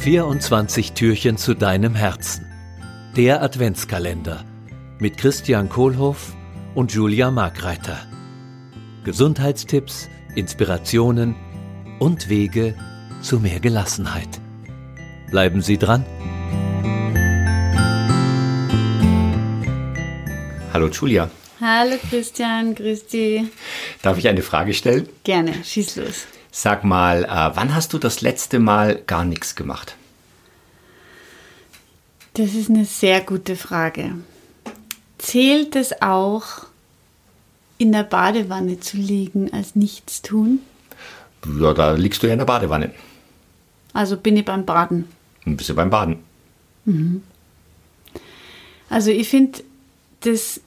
24 Türchen zu deinem Herzen. Der Adventskalender mit Christian Kohlhoff und Julia Markreiter. Gesundheitstipps, Inspirationen und Wege zu mehr Gelassenheit. Bleiben Sie dran. Hallo Julia. Hallo Christian, grüß dich. Darf ich eine Frage stellen? Gerne, schieß los. Sag mal, äh, wann hast du das letzte Mal gar nichts gemacht? Das ist eine sehr gute Frage. Zählt es auch, in der Badewanne zu liegen als nichts tun? Ja, da liegst du ja in der Badewanne. Also bin ich beim Baden. Ein bisschen beim Baden. Also ich finde das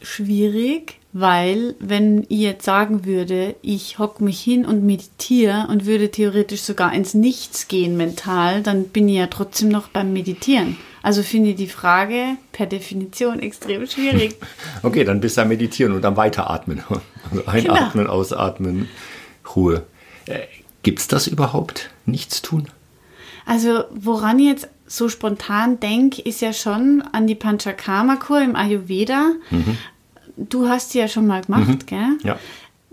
schwierig, weil wenn ich jetzt sagen würde, ich hocke mich hin und meditiere und würde theoretisch sogar ins Nichts gehen mental, dann bin ich ja trotzdem noch beim Meditieren. Also finde ich die Frage per Definition extrem schwierig. Okay, dann bist du am Meditieren und am Weiteratmen. Also einatmen, ausatmen, Ruhe. Äh, Gibt es das überhaupt? Nichts tun? Also woran ich jetzt so spontan denke, ist ja schon an die Panchakarma-Kur im Ayurveda. Du hast die ja schon mal gemacht, gell? Ja.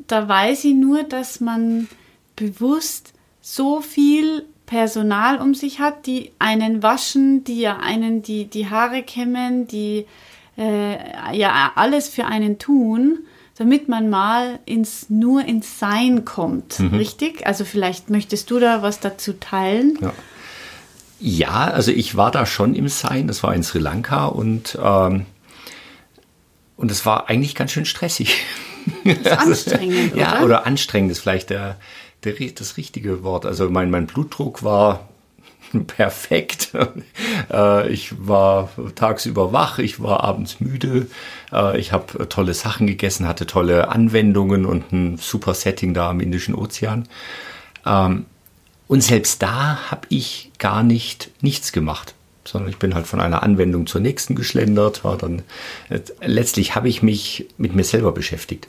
Da weiß ich nur, dass man bewusst so viel Personal um sich hat, die einen waschen, die ja einen die, die Haare kämmen, die äh, ja alles für einen tun, damit man mal ins nur ins Sein kommt, richtig? Also vielleicht möchtest du da was dazu teilen? Ja. Ja, also ich war da schon im Sein, das war in Sri Lanka und, ähm, und es war eigentlich ganz schön stressig. Das ist anstrengend, oder? Ja, oder anstrengend ist vielleicht der, der, das richtige Wort. Also mein, mein Blutdruck war perfekt. Äh, ich war tagsüber wach, ich war abends müde, äh, ich habe tolle Sachen gegessen, hatte tolle Anwendungen und ein super Setting da am Indischen Ozean. Ähm, und selbst da habe ich gar nicht nichts gemacht, sondern ich bin halt von einer Anwendung zur nächsten geschlendert. War dann äh, letztlich habe ich mich mit mir selber beschäftigt.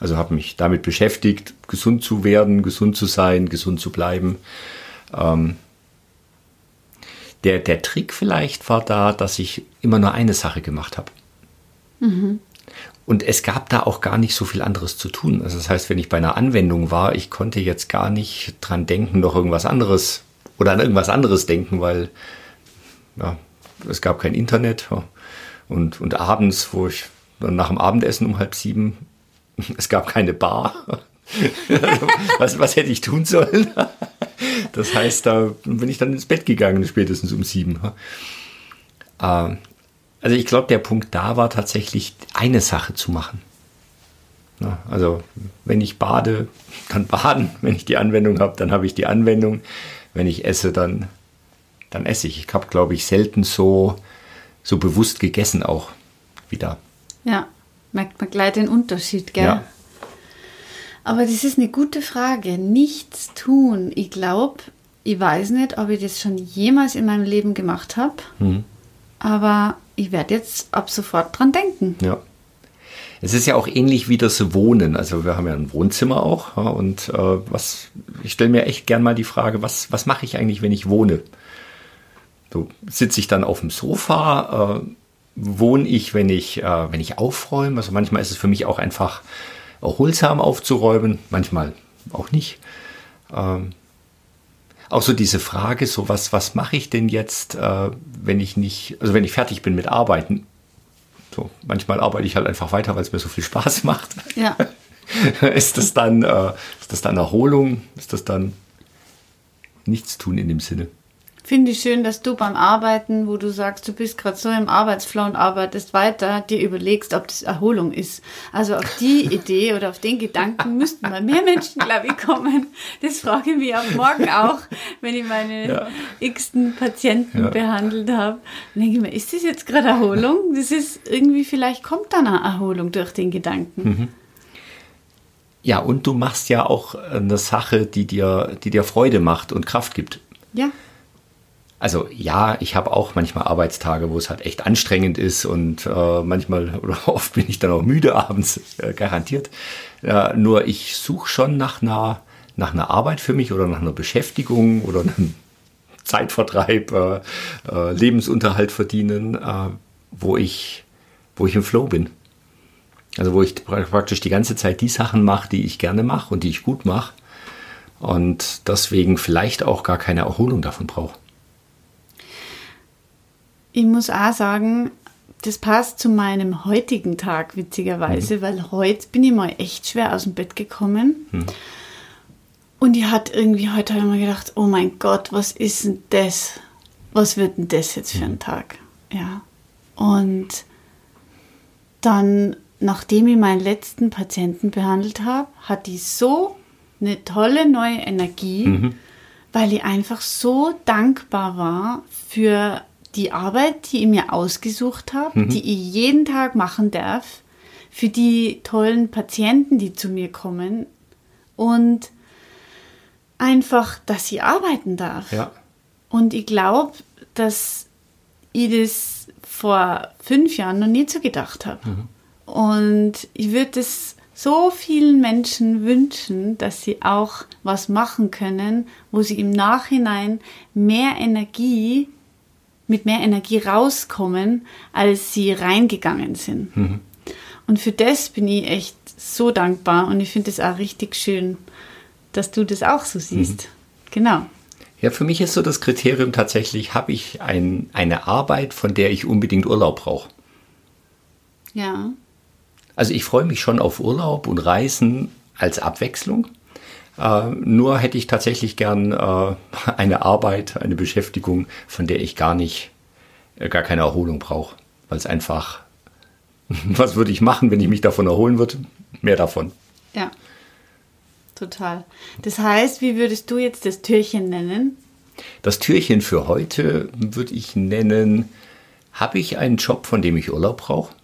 Also habe mich damit beschäftigt, gesund zu werden, gesund zu sein, gesund zu bleiben. Ähm, der, der Trick vielleicht war da, dass ich immer nur eine Sache gemacht habe. Und es gab da auch gar nicht so viel anderes zu tun. Also das heißt, wenn ich bei einer Anwendung war, ich konnte jetzt gar nicht dran denken, noch irgendwas anderes oder an irgendwas anderes denken, weil ja, es gab kein Internet. Und, und abends, wo ich dann nach dem Abendessen um halb sieben, es gab keine Bar. Was, was hätte ich tun sollen? Das heißt, da bin ich dann ins Bett gegangen, spätestens um sieben. Ähm, Also ich glaube, der Punkt da war tatsächlich, eine Sache zu machen. Also wenn ich bade, dann baden. Wenn ich die Anwendung habe, dann habe ich die Anwendung. Wenn ich esse, dann, dann esse ich. Ich habe, glaube ich, selten so, so bewusst gegessen auch wieder. Ja, merkt man gleich den Unterschied, gell? Ja. Aber das ist eine gute Frage. Nichts tun. Ich glaube, ich weiß nicht, ob ich das schon jemals in meinem Leben gemacht habe. Aber ich werde jetzt ab sofort dran denken. Ja. Es ist ja auch ähnlich wie das Wohnen. Also wir haben ja ein Wohnzimmer auch. Ja, und äh, was, ich stelle mir echt gern mal die Frage, was, was mache ich eigentlich, wenn ich wohne? So sitze ich dann auf dem Sofa, äh, wohne ich, wenn ich, äh, wenn ich aufräume. Also manchmal ist es für mich auch einfach erholsam aufzuräumen, manchmal auch nicht. Ähm, auch so diese Frage, so was, was mache ich denn jetzt, äh, wenn ich nicht, also wenn ich fertig bin mit Arbeiten? So, manchmal arbeite ich halt einfach weiter, weil es mir so viel Spaß macht. Ja. ist das dann, äh, ist das dann Erholung? Ist das dann nichts tun in dem Sinne? Finde ich schön, dass du beim Arbeiten, wo du sagst, du bist gerade so im Arbeitsflow und arbeitest weiter, dir überlegst, ob das Erholung ist. Also auf die Idee oder auf den Gedanken müssten mal mehr Menschen, glaube ich, kommen. Das frage ich mich auch morgen auch, wenn ich meine Ja. x-ten Patienten Ja. behandelt habe. Dann denke ich mir, ist das jetzt gerade Erholung? Das ist irgendwie, vielleicht kommt dann eine Erholung durch den Gedanken. Ja, und du machst ja auch eine Sache, die dir, die dir Freude macht und Kraft gibt. Ja. Also ja, ich habe auch manchmal Arbeitstage, wo es halt echt anstrengend ist und äh, manchmal oder oft bin ich dann auch müde abends, äh, garantiert. Ja, nur ich suche schon nach einer, nach einer Arbeit für mich oder nach einer Beschäftigung oder einem Zeitvertreib, äh, äh, Lebensunterhalt verdienen, äh, wo ich, wo ich im Flow bin. Also wo ich praktisch die ganze Zeit die Sachen mache, die ich gerne mache und die ich gut mache und deswegen vielleicht auch gar keine Erholung davon brauche. Ich muss auch sagen, das passt zu meinem heutigen Tag, witzigerweise, mhm. weil heute bin ich mal echt schwer aus dem Bett gekommen. Mhm. Und ich hatte irgendwie heute einmal gedacht, oh mein Gott, was ist denn das? Was wird denn das jetzt für ein mhm. Tag? Ja. Und dann, nachdem ich meinen letzten Patienten behandelt habe, hatte ich so eine tolle neue Energie, mhm. weil ich einfach so dankbar war für die Arbeit, die ich mir ausgesucht habe, mhm. die ich jeden Tag machen darf, für die tollen Patienten, die zu mir kommen und einfach, dass ich arbeiten darf. Ja. Und ich glaube, dass ich das vor fünf Jahren noch nie so gedacht habe. Mhm. Und ich würde es so vielen Menschen wünschen, dass sie auch was machen können, wo sie im Nachhinein mehr Energie mit mehr Energie rauskommen, als sie reingegangen sind. Mhm. Und für das bin ich echt so dankbar und ich finde es auch richtig schön, dass du das auch so siehst. Mhm. Genau. Ja, für mich ist so das Kriterium tatsächlich, habe ich ein, eine Arbeit, von der ich unbedingt Urlaub brauche. Ja. Also ich freue mich schon auf Urlaub und Reisen als Abwechslung. Äh, nur hätte ich tatsächlich gern äh, eine Arbeit, eine Beschäftigung, von der ich gar nicht, äh, gar keine Erholung brauche. Weil es einfach, was würde ich machen, wenn ich mich davon erholen würde? Mehr davon. Ja, total. Das heißt, wie würdest du jetzt das Türchen nennen? Das Türchen für heute würde ich nennen, habe ich einen Job, von dem ich Urlaub brauche?